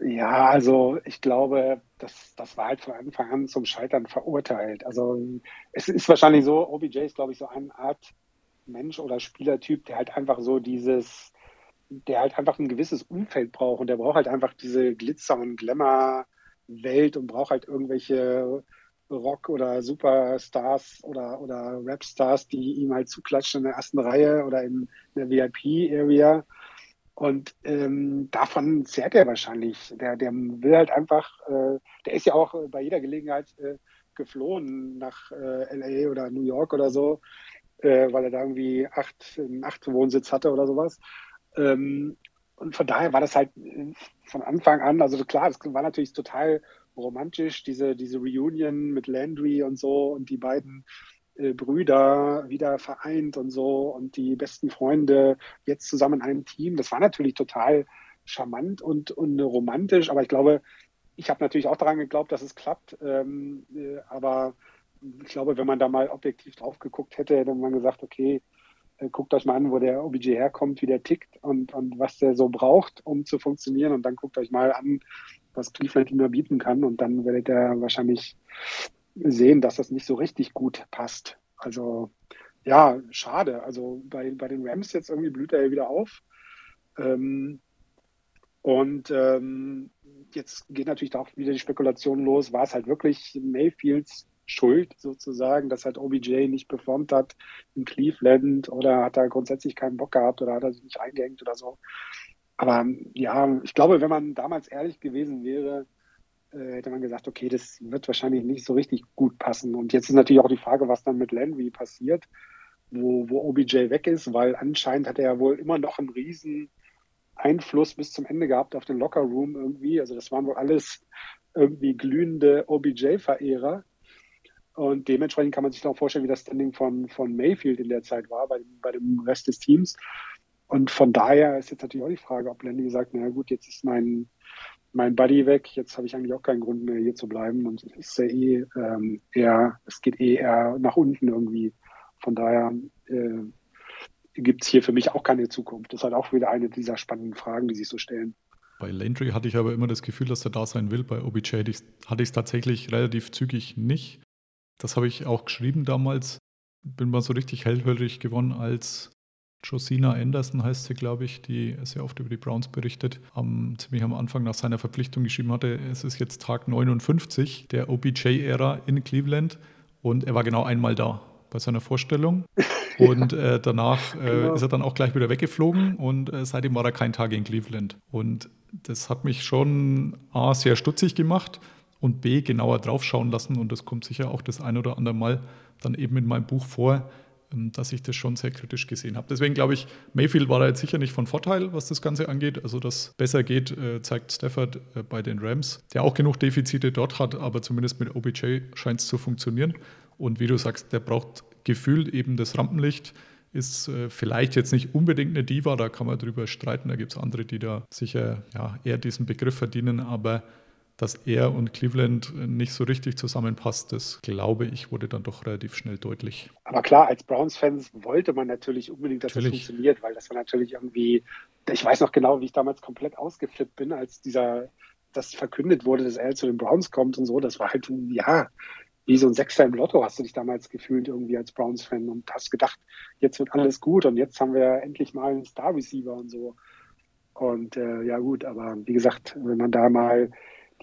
Ja, also ich glaube, das, das war halt von Anfang an zum Scheitern verurteilt. Also es ist wahrscheinlich so, OBJ ist, glaube ich, so eine Art Mensch oder Spielertyp, der halt einfach so dieses, der halt einfach ein gewisses Umfeld braucht und der braucht halt einfach diese Glitzer- und Glamour-Welt und braucht halt irgendwelche Rock- oder Superstars oder, oder Rapstars, die ihm halt zuklatschen in der ersten Reihe oder in der VIP-Area. Und ähm, davon zehrt er wahrscheinlich. Der, der will halt einfach, äh, der ist ja auch bei jeder Gelegenheit äh, geflohen nach äh, LA oder New York oder so, äh, weil er da irgendwie acht, einen acht Wohnsitz hatte oder sowas. Ähm, und von daher war das halt äh, von Anfang an, also klar, das war natürlich total romantisch, diese, diese Reunion mit Landry und so und die beiden äh, Brüder wieder vereint und so und die besten Freunde jetzt zusammen in einem Team. Das war natürlich total charmant und, und romantisch, aber ich glaube, ich habe natürlich auch daran geglaubt, dass es klappt. Ähm, äh, aber ich glaube, wenn man da mal objektiv drauf geguckt hätte, hätte man gesagt, okay, guckt euch mal an, wo der OBJ herkommt, wie der tickt und, und was der so braucht, um zu funktionieren. Und dann guckt euch mal an, was Cleveland ihm da bieten kann. Und dann werdet ihr wahrscheinlich sehen, dass das nicht so richtig gut passt. Also ja, schade. Also bei, bei den Rams jetzt irgendwie blüht er ja wieder auf. Ähm, und ähm, jetzt geht natürlich auch wieder die Spekulation los, war es halt wirklich Mayfields Schuld sozusagen, dass halt OBJ nicht performt hat in Cleveland oder hat er grundsätzlich keinen Bock gehabt oder hat er sich nicht eingehängt oder so. Aber ja, ich glaube, wenn man damals ehrlich gewesen wäre, äh, hätte man gesagt, okay, das wird wahrscheinlich nicht so richtig gut passen. Und jetzt ist natürlich auch die Frage, was dann mit Landry passiert, wo, wo OBJ weg ist, weil anscheinend hat er ja wohl immer noch einen riesen Einfluss bis zum Ende gehabt auf den Locker Room irgendwie. Also das waren wohl alles irgendwie glühende OBJ-Verehrer. Und dementsprechend kann man sich auch vorstellen, wie das Standing von, von Mayfield in der Zeit war, bei, bei dem Rest des Teams. Und von daher ist jetzt natürlich auch die Frage, ob Landy sagt, naja gut, jetzt ist mein, mein Buddy weg, jetzt habe ich eigentlich auch keinen Grund mehr hier zu bleiben und es ist ja eh ähm, eher, es geht eh eher nach unten irgendwie. Von daher äh, gibt es hier für mich auch keine Zukunft. Das ist halt auch wieder eine dieser spannenden Fragen, die sich so stellen. Bei Landry hatte ich aber immer das Gefühl, dass er da sein will. Bei OBJ hatte ich es tatsächlich relativ zügig nicht. Das habe ich auch geschrieben damals. Bin mal so richtig hellhörig gewonnen, als Josina Anderson heißt sie, glaube ich, die sehr oft über die Browns berichtet, am, ziemlich am Anfang nach seiner Verpflichtung geschrieben hatte, es ist jetzt Tag 59 der OBJ-Ära in Cleveland und er war genau einmal da bei seiner Vorstellung. Und äh, danach äh, genau. ist er dann auch gleich wieder weggeflogen und äh, seitdem war er kein Tag in Cleveland. Und das hat mich schon A, sehr stutzig gemacht und B, genauer draufschauen lassen. Und das kommt sicher auch das ein oder andere Mal dann eben in meinem Buch vor, ähm, dass ich das schon sehr kritisch gesehen habe. Deswegen glaube ich, Mayfield war da jetzt sicher nicht von Vorteil, was das Ganze angeht. Also, dass besser geht, äh, zeigt Stafford äh, bei den Rams, der auch genug Defizite dort hat, aber zumindest mit OBJ scheint es zu funktionieren. Und wie du sagst, der braucht gefühlt eben das Rampenlicht. Ist äh, vielleicht jetzt nicht unbedingt eine Diva, da kann man drüber streiten. Da gibt es andere, die da sicher ja, eher diesen Begriff verdienen, aber dass er und Cleveland nicht so richtig zusammenpasst, das glaube ich, wurde dann doch relativ schnell deutlich. Aber klar, als Browns-Fans wollte man natürlich unbedingt, dass natürlich. das funktioniert, weil das war natürlich irgendwie, ich weiß noch genau, wie ich damals komplett ausgeflippt bin, als dieser, das verkündet wurde, dass er zu den Browns kommt und so. Das war halt, ja, wie so ein Sechser im Lotto hast du dich damals gefühlt irgendwie als Browns-Fan und hast gedacht, jetzt wird alles gut und jetzt haben wir endlich mal einen Star-Receiver und so. Und äh, ja gut, aber wie gesagt, wenn man da mal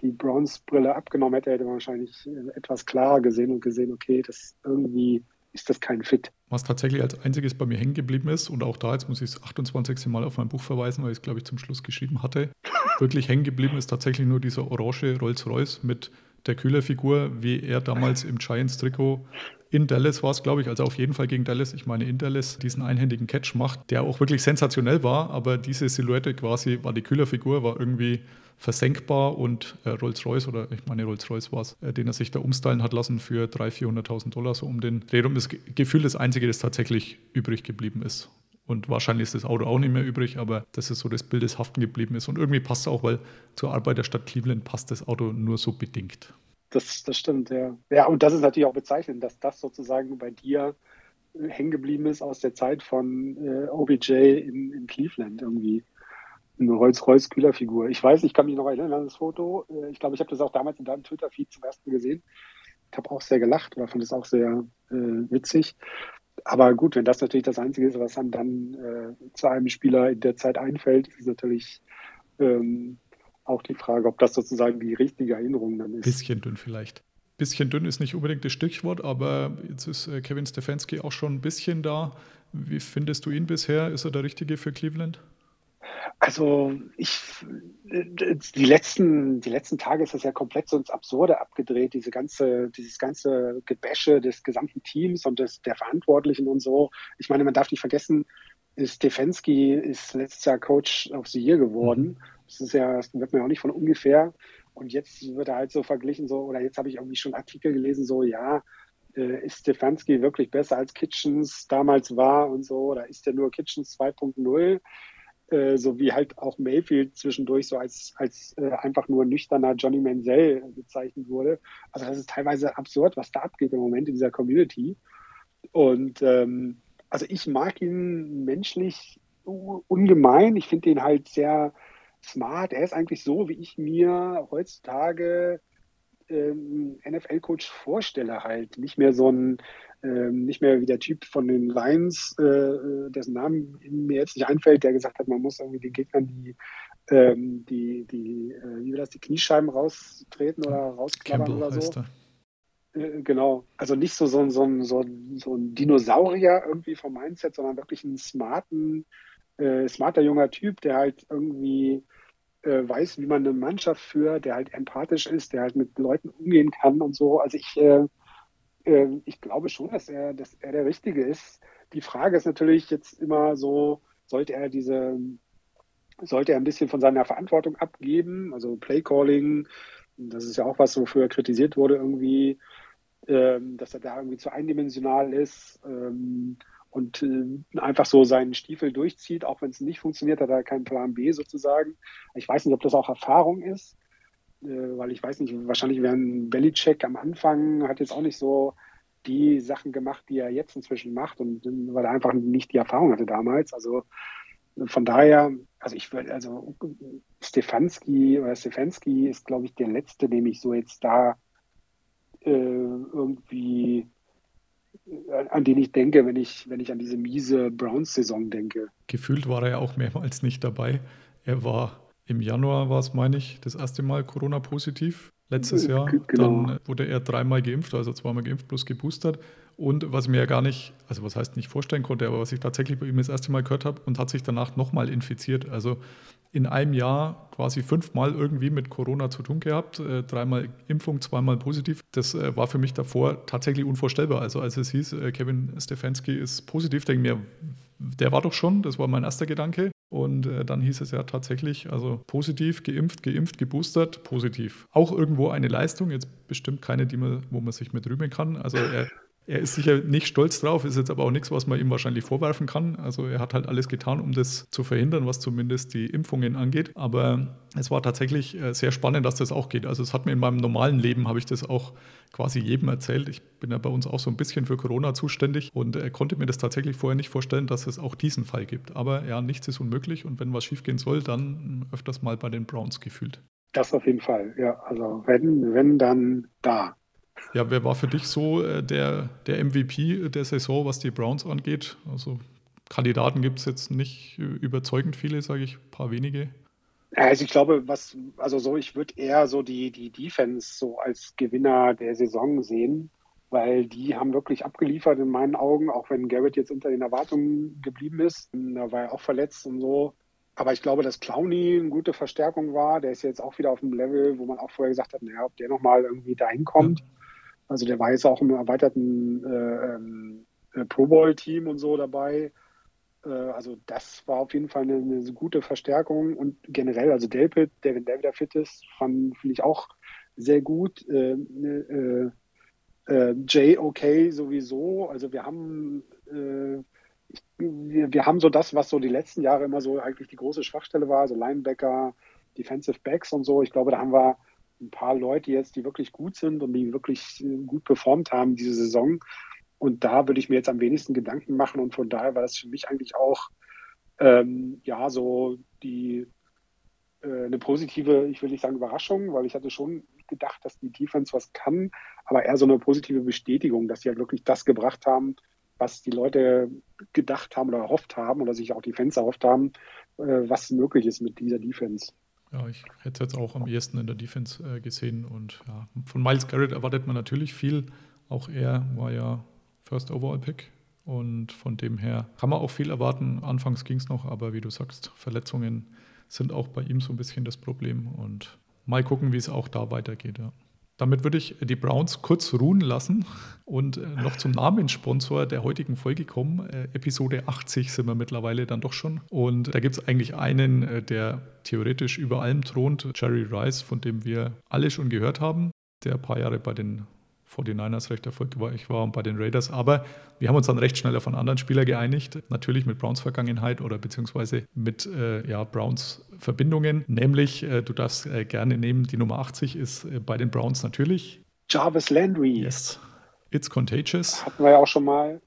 die Browns-Brille abgenommen hätte, hätte man wahrscheinlich äh, etwas klarer gesehen und gesehen, okay, das irgendwie ist das kein Fit. Was tatsächlich als einziges bei mir hängen geblieben ist, und auch da, jetzt muss ich das 28. Mal auf mein Buch verweisen, weil ich es, glaube ich, zum Schluss geschrieben hatte, wirklich hängen geblieben ist tatsächlich nur dieser orange Rolls-Royce mit der Kühlerfigur, wie er damals im Giants-Trikot in Dallas war es, glaube ich, also auf jeden Fall gegen Dallas, ich meine in Dallas, diesen einhändigen Catch macht, der auch wirklich sensationell war, aber diese Silhouette quasi war die Kühlerfigur, war irgendwie versenkbar und äh, Rolls-Royce, oder ich meine Rolls-Royce war es, äh, den er sich da umstylen hat lassen für 300.000, 400.000 Dollar, so um den Dreh rum. Das Gefühl das Einzige, das tatsächlich übrig geblieben ist. Und wahrscheinlich ist das Auto auch nicht mehr übrig, aber das ist so das Bild, das haften geblieben ist. Und irgendwie passt es auch, weil zur Arbeit der Stadt Cleveland passt das Auto nur so bedingt. Das, das stimmt, ja. Ja, und das ist natürlich auch bezeichnend, dass das sozusagen bei dir hängen geblieben ist aus der Zeit von äh, OBJ in, in Cleveland irgendwie eine Rolls-Royce-Kühlerfigur. Ich weiß, ich kann mich noch erinnern an das Foto. Äh, ich glaube, ich habe das auch damals in deinem Twitter-Feed zum ersten Mal gesehen. Ich habe auch sehr gelacht oder fand es auch sehr äh, witzig. aber gut, wenn das natürlich das Einzige ist, was einem dann äh, zu einem Spieler in der Zeit einfällt, ist natürlich ähm, auch die Frage, ob das sozusagen die richtige Erinnerung dann ist. Bisschen dünn vielleicht. Bisschen dünn ist nicht unbedingt das Stichwort, aber jetzt ist äh, Kevin Stefanski auch schon ein bisschen da. Wie findest du ihn bisher? Ist er der Richtige für Cleveland? Also ich, die letzten, die letzten Tage ist das ja komplett so ins Absurde abgedreht, diese ganze, dieses ganze Gebäsche des gesamten Teams und des, der Verantwortlichen und so. Ich meine, man darf nicht vergessen, Stefanski ist letztes Jahr Coach of the Year geworden. Mhm. Das ist ja, das wird ja auch nicht von ungefähr. Und jetzt wird er halt so verglichen, so, oder jetzt habe ich irgendwie schon Artikel gelesen, so, ja, äh, ist Stefanski wirklich besser als Kitchens damals war und so, oder ist er nur Kitchens 2.0? Äh, so wie halt auch Mayfield zwischendurch so als, als äh, einfach nur nüchterner Johnny Manziel bezeichnet wurde. Also das ist teilweise absurd, was da abgeht im Moment in dieser Community. Und ähm, also ich mag ihn menschlich ungemein. Ich finde ihn halt sehr smart. Er ist eigentlich so, wie ich mir heutzutage ähm, NFL-Coach vorstelle halt. Nicht mehr so ein, ähm, nicht mehr wie der Typ von den Lions, äh, dessen Namen mir jetzt nicht einfällt, der gesagt hat, man muss irgendwie den Gegnern die, ähm, die, die, äh, wie das, die Kniescheiben raustreten oder rausklappern oder so. Äh, genau, also nicht so, so, so, so, so ein Dinosaurier irgendwie vom Mindset, sondern wirklich einen smarten, äh, smarter junger Typ, der halt irgendwie äh, weiß, wie man eine Mannschaft führt, der halt empathisch ist, der halt mit Leuten umgehen kann und so. Also ich, äh, äh, ich glaube schon, dass er, dass er der Richtige ist. Die Frage ist natürlich jetzt immer so, sollte er diese, sollte er ein bisschen von seiner Verantwortung abgeben, also Playcalling, das ist ja auch was, wofür er kritisiert wurde irgendwie, ähm, dass er da irgendwie zu eindimensional ist. Ähm, und äh, einfach so seinen Stiefel durchzieht, auch wenn es nicht funktioniert, hat er keinen Plan B sozusagen. Ich weiß nicht, ob das auch Erfahrung ist, weil ich weiß nicht, wahrscheinlich wäre ein Belichick am Anfang, hat jetzt auch nicht so die Sachen gemacht, die er jetzt inzwischen macht und weil er einfach nicht die Erfahrung hatte damals. Also von daher, also ich würde, also Stefanski oder Stefanski ist, glaube ich, der letzte, dem ich so jetzt da äh, irgendwie an den ich denke, wenn ich, wenn ich an diese miese Browns-Saison denke. Gefühlt war er ja auch mehrmals nicht dabei. Er war im Januar, war es, meine ich, das erste Mal Corona-positiv letztes Jahr. Genau. Dann wurde er dreimal geimpft, also zweimal geimpft plus geboostert. Und was ich mir ja gar nicht, also was heißt nicht vorstellen konnte, aber was ich tatsächlich bei ihm das erste Mal gehört habe und hat sich danach nochmal infiziert. Also in einem Jahr quasi fünfmal irgendwie mit Corona zu tun gehabt, äh, dreimal Impfung, zweimal positiv. Das äh, war für mich davor tatsächlich unvorstellbar. Also als es hieß, äh, Kevin Stefanski ist positiv, denke ich mir, der war doch schon, das war mein erster Gedanke. Und äh, dann hieß es ja tatsächlich, also positiv, geimpft, geimpft, geboostert, positiv. Auch irgendwo eine Leistung, jetzt bestimmt keine, die man, wo man sich mit rühmen kann. Also er er ist sicher nicht stolz drauf, ist jetzt aber auch nichts, was man ihm wahrscheinlich vorwerfen kann. Also er hat halt alles getan, um das zu verhindern, was zumindest die Impfungen angeht. Aber es war tatsächlich äh, sehr spannend, dass das auch geht. Also es hat mir in meinem normalen Leben, habe ich das auch quasi jedem erzählt. Ich bin ja bei uns auch so ein bisschen für Corona zuständig und er konnte mir das tatsächlich vorher nicht vorstellen, dass es auch diesen Fall gibt. Aber ja, nichts ist unmöglich und wenn was schiefgehen soll, dann öfters mal bei den Browns gefühlt. Das auf jeden Fall, ja. Also wenn, wenn dann da. Ja, wer war für dich so äh, der, der MVP der Saison, was die Browns angeht? Also Kandidaten gibt es jetzt nicht überzeugend viele, sage ich, ein paar wenige. Also ich glaube, was, also so, ich würde eher so die, die Defense so als Gewinner der Saison sehen, weil die haben wirklich abgeliefert in meinen Augen, auch wenn Garrett jetzt unter den Erwartungen geblieben ist. Da war er auch verletzt und so. Aber ich glaube, dass Clowny eine gute Verstärkung war. Der ist jetzt auch wieder auf dem Level, wo man auch vorher gesagt hat, naja, ob der nochmal irgendwie dahin kommt. Ja. Also der war jetzt auch im erweiterten äh, ähm, äh, Pro Bowl-Team und so dabei. Äh, also das war auf jeden Fall eine, eine gute Verstärkung und generell, also Delpit, der, wenn der wieder fit ist, finde ich auch sehr gut. Äh, ne, äh, äh, Jay okay sowieso. Also wir haben ich, wir, wir, haben so das, was so die letzten Jahre immer so eigentlich die große Schwachstelle war, so Linebacker, Defensive Backs und so. Ich glaube, da haben wir ein paar Leute jetzt, die wirklich gut sind und die wirklich äh, gut performt haben diese Saison. Und da würde ich mir jetzt am wenigsten Gedanken machen. Und von daher war das für mich eigentlich auch ähm, ja so die äh, eine positive, ich will nicht sagen Überraschung, weil ich hatte schon gedacht, dass die Defense was kann, aber eher so eine positive Bestätigung, dass sie halt wirklich das gebracht haben, was die Leute gedacht haben oder erhofft haben oder sich auch die Fans erhofft haben, äh, was möglich ist mit dieser Defense. Ja, ich hätte es jetzt auch am ehesten in der Defense äh, gesehen. Und ja, von Miles Garrett erwartet man natürlich viel. Auch er war ja First Overall Pick. Und von dem her kann man auch viel erwarten. Anfangs ging es noch, aber wie du sagst, Verletzungen sind auch bei ihm so ein bisschen das Problem. Und mal gucken, wie es auch da weitergeht. Ja. Damit würde ich die Browns kurz ruhen lassen und äh, noch zum Namenssponsor der heutigen Folge kommen. Äh, Episode 80 sind wir mittlerweile dann doch schon. Und da gibt es eigentlich einen, äh, der theoretisch über allem thront, Jerry Rice, von dem wir alle schon gehört haben, der ein paar Jahre bei den 49ers recht erfolgreich war und bei den Raiders. Aber wir haben uns dann recht schnell auf einen anderen Spieler geeinigt, natürlich mit Browns Vergangenheit oder beziehungsweise mit äh, ja, Browns Verbindungen. Nämlich, äh, du darfst äh, gerne nehmen, die Nummer 80 ist äh, bei den Browns natürlich. Jarvis Landry. Yes. It's contagious. Hatten wir ja auch schon mal.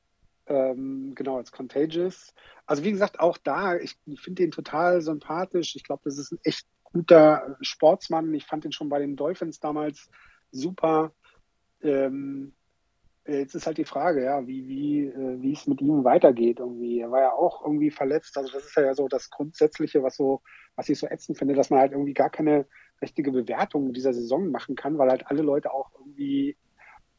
Ähm, genau, it's contagious. Also wie gesagt, auch da, ich finde den total sympathisch. Ich glaube, das ist ein echt guter Sportsmann. Ich fand ihn schon bei den Dolphins damals super. Ähm, jetzt ist halt die Frage, ja, wie, wie, äh, wie es mit ihm weitergeht irgendwie. Er war ja auch irgendwie verletzt. Also das ist ja so das Grundsätzliche, was so, was ich so ätzend finde, dass man halt irgendwie gar keine richtige Bewertung dieser Saison machen kann, weil halt alle Leute auch irgendwie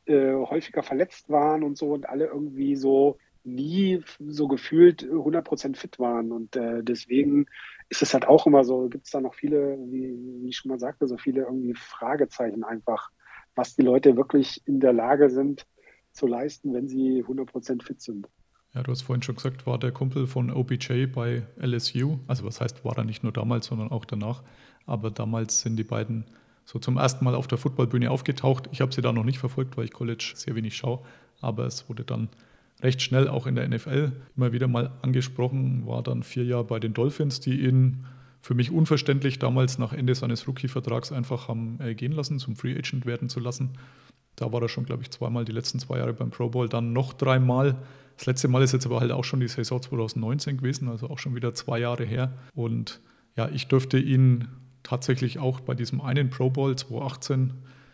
äh, häufiger verletzt waren und so und alle irgendwie so nie so gefühlt 100% fit waren. Und äh, deswegen ist es halt auch immer so, gibt es da noch viele, wie, wie ich schon mal sagte, so viele irgendwie Fragezeichen einfach was die Leute wirklich in der Lage sind zu leisten, wenn sie 100% fit sind. Ja, du hast vorhin schon gesagt, war der Kumpel von OBJ bei LSU. Also was heißt, war er nicht nur damals, sondern auch danach. Aber damals sind die beiden so zum ersten Mal auf der Footballbühne aufgetaucht. Ich habe sie da noch nicht verfolgt, weil ich College sehr wenig schaue. Aber es wurde dann recht schnell auch in der NFL immer wieder mal angesprochen. War dann vier Jahre bei den Dolphins, die ihn für mich unverständlich damals nach Ende seines Rookie-Vertrags einfach haben äh, gehen lassen, zum Free Agent werden zu lassen. Da war er schon, glaube ich, zweimal die letzten zwei Jahre beim Pro Bowl, dann noch dreimal. Das letzte Mal ist jetzt aber halt auch schon die Saison 2019 gewesen, also auch schon wieder zwei Jahre her. Und ja, ich durfte ihn tatsächlich auch bei diesem einen Pro Bowl 2018,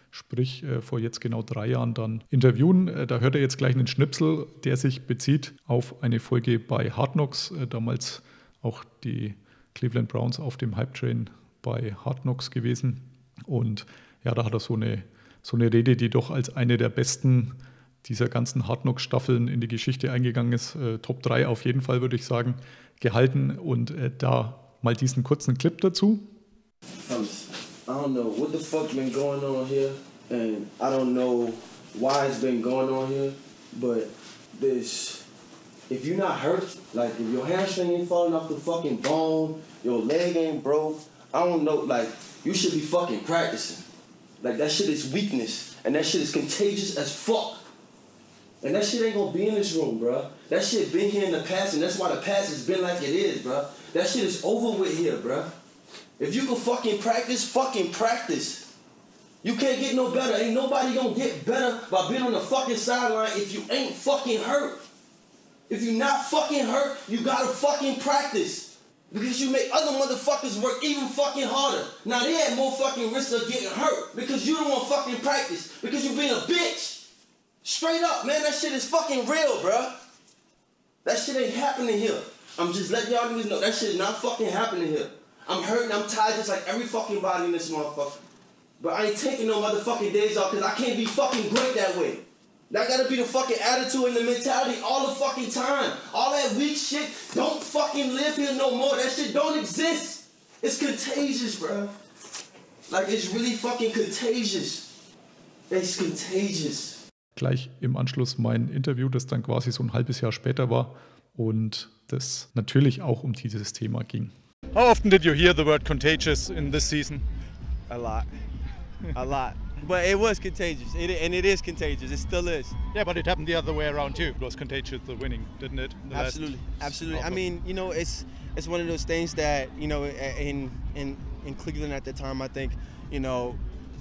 sprich äh, vor jetzt genau drei Jahren, dann interviewen. Äh, da hört er jetzt gleich einen Schnipsel, der sich bezieht auf eine Folge bei Hard Knocks, äh, damals auch die Cleveland Browns auf dem Hype Train bei Hard Knocks gewesen. Und ja, da hat er so eine, so eine Rede, die doch als eine der besten dieser ganzen Hard Knocks Staffeln in die Geschichte eingegangen ist. Äh, Top 3 auf jeden Fall, würde ich sagen, gehalten. Und äh, da mal diesen kurzen Clip dazu. I don't know what the fuck been going on here, and I don't know why it's been going on here, but this if you're not hurt, like if your hamstring ain't falling off the fucking bone, your leg ain't broke, I don't know, like you should be fucking practicing. Like that shit is weakness, and that shit is contagious as fuck. And that shit ain't gonna be in this room, bro. That shit been here in the past, and that's why the past has been like it is, bro. That shit is over with here, bro. If you can fucking practice, fucking practice. You can't get no better. Ain't nobody gonna get better by being on the fucking sideline if you ain't fucking hurt. If you're not fucking hurt, you gotta fucking practice. Because you make other motherfuckers work even fucking harder. Now they had more fucking risk of getting hurt because you don't want fucking practice. Because you being a bitch. Straight up, man, that shit is fucking real, bruh. That shit ain't happening here. I'm just letting y'all niggas know that shit not fucking happening here. I'm hurting, I'm tired just like every fucking body in this motherfucker. But I ain't taking no motherfucking days off because I can't be fucking great that way. That gotta be the fucking attitude and the mentality all the fucking time. All that weak shit don't fucking live here no more. That shit don't exist. It's contagious, bro. Like it's really fucking contagious. It's contagious. Gleich im Anschluss mein Interview, das dann quasi so ein halbes Jahr später war und das natürlich auch um dieses Thema ging. How often did you hear the word contagious in this season? A lot. A lot. But it was contagious, it, and it is contagious. It still is. Yeah, but it happened the other way around too. It was contagious the winning, didn't it? The absolutely, absolutely. I mean, you know, it's it's one of those things that you know, in in in Cleveland at the time, I think, you know,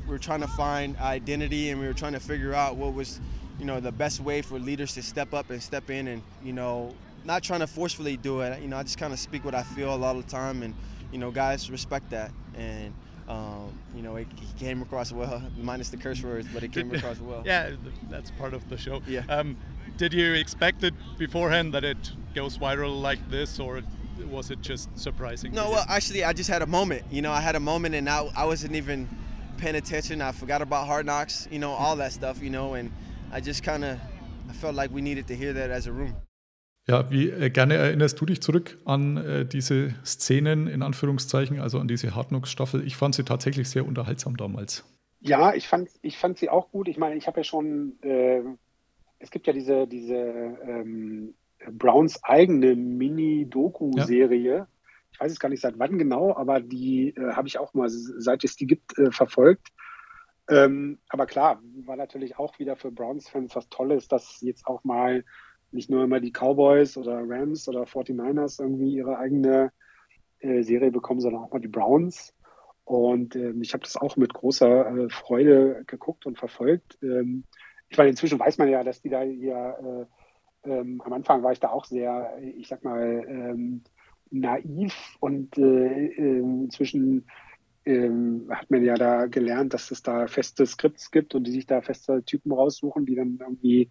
we were trying to find identity and we were trying to figure out what was, you know, the best way for leaders to step up and step in and you know, not trying to forcefully do it. You know, I just kind of speak what I feel a lot of the time, and you know, guys respect that and um, you know, it, it, came across well, minus the curse words, but it came across well. Yeah, that's part of the show. Yeah. Um, did you expect it beforehand that it goes viral like this, or was it just surprising? No, well, actually, I just had a moment. You know, I had a moment, and I, I wasn't even paying attention. I forgot about Hard Knocks, you know, all that stuff, you know, and I just kind of, I felt like we needed to hear that as a room. Ja, wie äh, gerne erinnerst du dich zurück an äh, diese Szenen in Anführungszeichen, also an diese Hardknocks-Staffel? Ich fand sie tatsächlich sehr unterhaltsam damals. Ja, ich fand, ich fand sie auch gut. Ich meine, ich habe ja schon, äh, es gibt ja diese, diese ähm, Browns eigene Mini-Doku-Serie. Ja. Ich weiß es gar nicht seit wann genau, aber die äh, habe ich auch mal, seit es die gibt, äh, verfolgt. Ähm, aber klar, war natürlich auch wieder für Browns-Fans was Tolles, dass jetzt auch mal nicht nur immer die Cowboys oder Rams oder 49ers irgendwie ihre eigene äh, Serie bekommen, sondern auch mal die Browns. Und äh, ich habe das auch mit großer äh, Freude geguckt und verfolgt. Ähm, ich meine, inzwischen weiß man ja, dass die da ja, äh, ähm, am Anfang war ich da auch sehr, ich sag mal, ähm, naiv und äh, ähm, inzwischen ähm, hat man ja da gelernt, dass es da feste Skripts gibt und die sich da feste Typen raussuchen, die dann irgendwie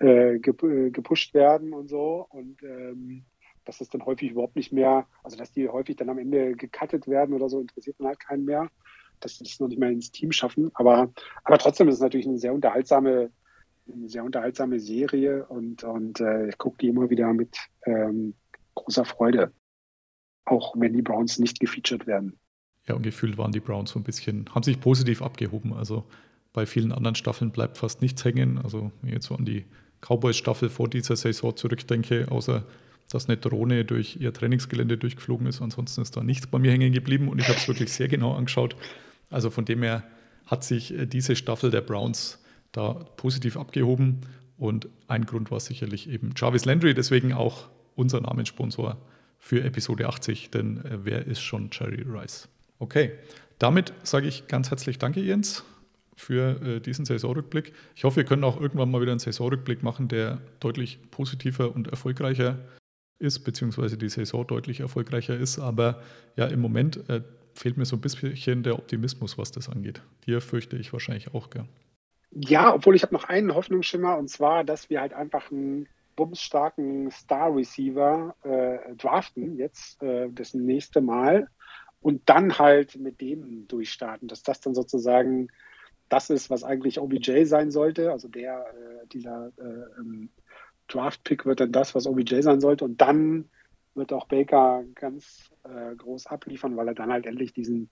äh, äh, gepusht werden und so. Und ähm, dass es dann häufig überhaupt nicht mehr, also dass die häufig dann am Ende gecuttet werden oder so, interessiert dann halt keinen mehr. Das ist noch nicht mehr ins Team schaffen. Aber, aber trotzdem ist es natürlich eine sehr unterhaltsame, eine sehr unterhaltsame Serie und, und äh, ich gucke die immer wieder mit ähm, großer Freude. Auch wenn die Browns nicht gefeatured werden. Ja, und gefühlt waren die Browns so ein bisschen, haben sich positiv abgehoben. Also bei vielen anderen Staffeln bleibt fast nichts hängen. Also wenn ich jetzt so an die Cowboys-Staffel vor dieser Saison zurückdenke, außer dass eine Drohne durch ihr Trainingsgelände durchgeflogen ist. Ansonsten ist da nichts bei mir hängen geblieben und ich habe es wirklich sehr genau angeschaut. Also von dem her hat sich äh, diese Staffel der Browns da positiv abgehoben und ein Grund war sicherlich eben Jarvis Landry, deswegen auch unser Namenssponsor für Episode 80, denn äh, wer ist schon Jerry Rice? Okay, damit sage ich ganz herzlich Danke, Jens für äh, diesen Saisonrückblick. Ich hoffe, wir können auch irgendwann mal wieder einen Saisonrückblick machen, der deutlich positiver und erfolgreicher ist, beziehungsweise die Saison deutlich erfolgreicher ist. Aber ja, im Moment äh, fehlt mir so ein bisschen der Optimismus, was das angeht. Dir fürchte ich wahrscheinlich auch, gell? Ja, obwohl ich habe noch einen Hoffnungsschimmer und zwar, dass wir halt einfach einen bumsstarken Star Receiver äh, draften jetzt äh, das nächste Mal und dann halt mit dem durchstarten, dass das dann sozusagen das ist, was eigentlich OBJ sein sollte. Also der, äh, dieser äh, ähm, Draft-Pick wird dann das, was OBJ sein sollte. Und dann wird auch Baker ganz äh, groß abliefern, weil er dann halt endlich diesen,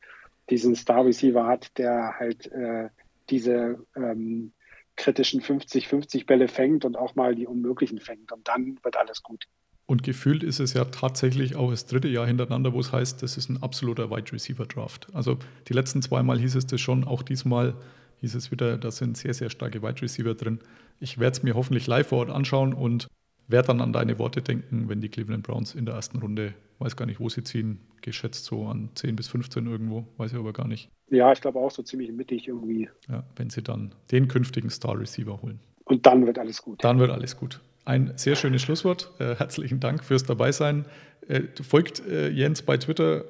diesen Star-Receiver hat, der halt äh, diese ähm, kritischen 50-50 Bälle fängt und auch mal die unmöglichen fängt. Und dann wird alles gut. Und gefühlt ist es ja tatsächlich auch das dritte Jahr hintereinander, wo es heißt, das ist ein absoluter Wide Receiver Draft. Also die letzten zweimal hieß es das schon, auch diesmal hieß es wieder, da sind sehr, sehr starke Wide Receiver drin. Ich werde es mir hoffentlich live vor Ort anschauen und werde dann an deine Worte denken, wenn die Cleveland Browns in der ersten Runde, weiß gar nicht, wo sie ziehen, geschätzt so an 10 bis 15 irgendwo, weiß ich aber gar nicht. Ja, ich glaube auch so ziemlich mittig irgendwie. Ja, wenn sie dann den künftigen Star Receiver holen. Und dann wird alles gut. Dann wird alles gut. Ein sehr schönes Schlusswort. Äh, herzlichen Dank fürs Dabeisein. Äh, folgt äh, Jens bei Twitter,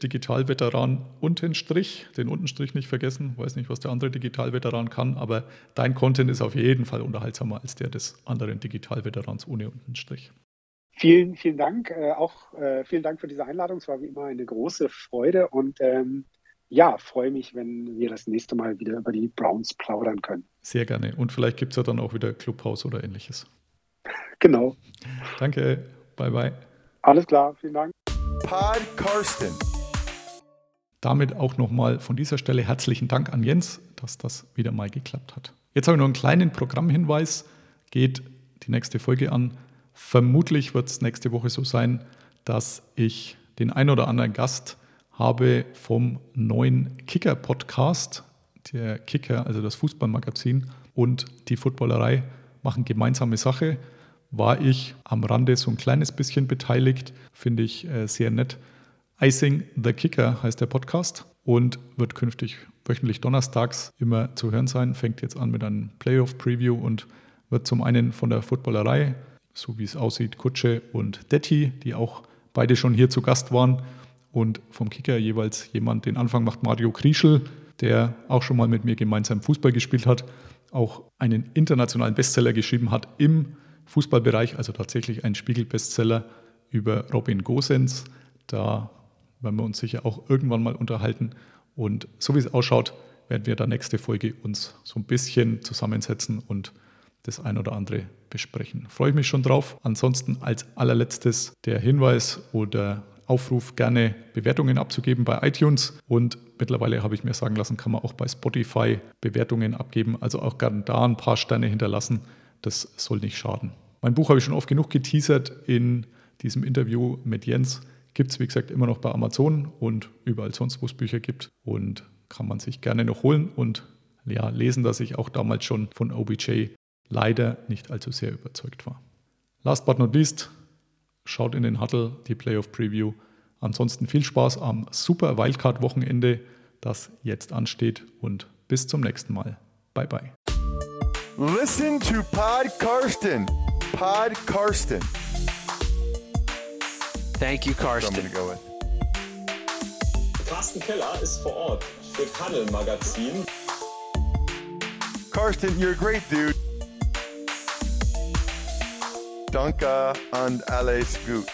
digitalveteran untenstrich, den Untenstrich nicht vergessen. Weiß nicht, was der andere Digitalveteran kann, aber dein Content ist auf jeden Fall unterhaltsamer als der des anderen Digitalveterans ohne Untenstrich. Vielen, vielen Dank. Äh, auch äh, vielen Dank für diese Einladung. Es war wie immer eine große Freude und ähm, ja, freue mich, wenn wir das nächste Mal wieder über die Browns plaudern können. Sehr gerne. Und vielleicht gibt es ja dann auch wieder Clubhaus oder ähnliches. Genau. Danke. Bye, bye. Alles klar. Vielen Dank. Pod Karsten. Damit auch nochmal von dieser Stelle herzlichen Dank an Jens, dass das wieder mal geklappt hat. Jetzt habe ich noch einen kleinen Programmhinweis. Geht die nächste Folge an. Vermutlich wird es nächste Woche so sein, dass ich den ein oder anderen Gast habe vom neuen Kicker-Podcast. Der Kicker, also das Fußballmagazin und die Footballerei machen gemeinsame Sache. War ich am Rande so ein kleines bisschen beteiligt, finde ich äh, sehr nett. Icing the Kicker heißt der Podcast und wird künftig wöchentlich donnerstags immer zu hören sein. Fängt jetzt an mit einem Playoff-Preview und wird zum einen von der Footballerei, so wie es aussieht, Kutsche und Detti, die auch beide schon hier zu Gast waren, und vom Kicker jeweils jemand. Den Anfang macht Mario Krieschel, der auch schon mal mit mir gemeinsam Fußball gespielt hat, auch einen internationalen Bestseller geschrieben hat im Fußballbereich, also tatsächlich ein Spiegel-Bestseller über Robin Gosens. Da werden wir uns sicher auch irgendwann mal unterhalten. Und so wie es ausschaut, werden wir da nächste Folge uns so ein bisschen zusammensetzen und das ein oder andere besprechen. Freue ich mich schon drauf. Ansonsten als allerletztes der Hinweis oder Aufruf, gerne Bewertungen abzugeben bei iTunes. Und mittlerweile habe ich mir sagen lassen, kann man auch bei Spotify Bewertungen abgeben. Also auch gerne da ein paar Sterne hinterlassen. Das soll nicht schaden. Mein Buch habe ich schon oft genug geteasert in diesem Interview mit Jens. Gibt es, wie gesagt, immer noch bei Amazon und überall sonst, wo es Bücher gibt. Und kann man sich gerne noch holen und ja, lesen, dass ich auch damals schon von OBJ leider nicht allzu sehr überzeugt war. Last but not least, schaut in den Huddle, die Playoff Preview. Ansonsten viel Spaß am super Wildcard-Wochenende, das jetzt ansteht und bis zum nächsten Mal. Bye bye. Listen to Pod Karsten. Pod Karsten. Thank you, So I'm Karsten. going to go with. Carsten Keller is vor Ort für Paddel Magazin. Karsten, you're a great dude. Danke and alles gut.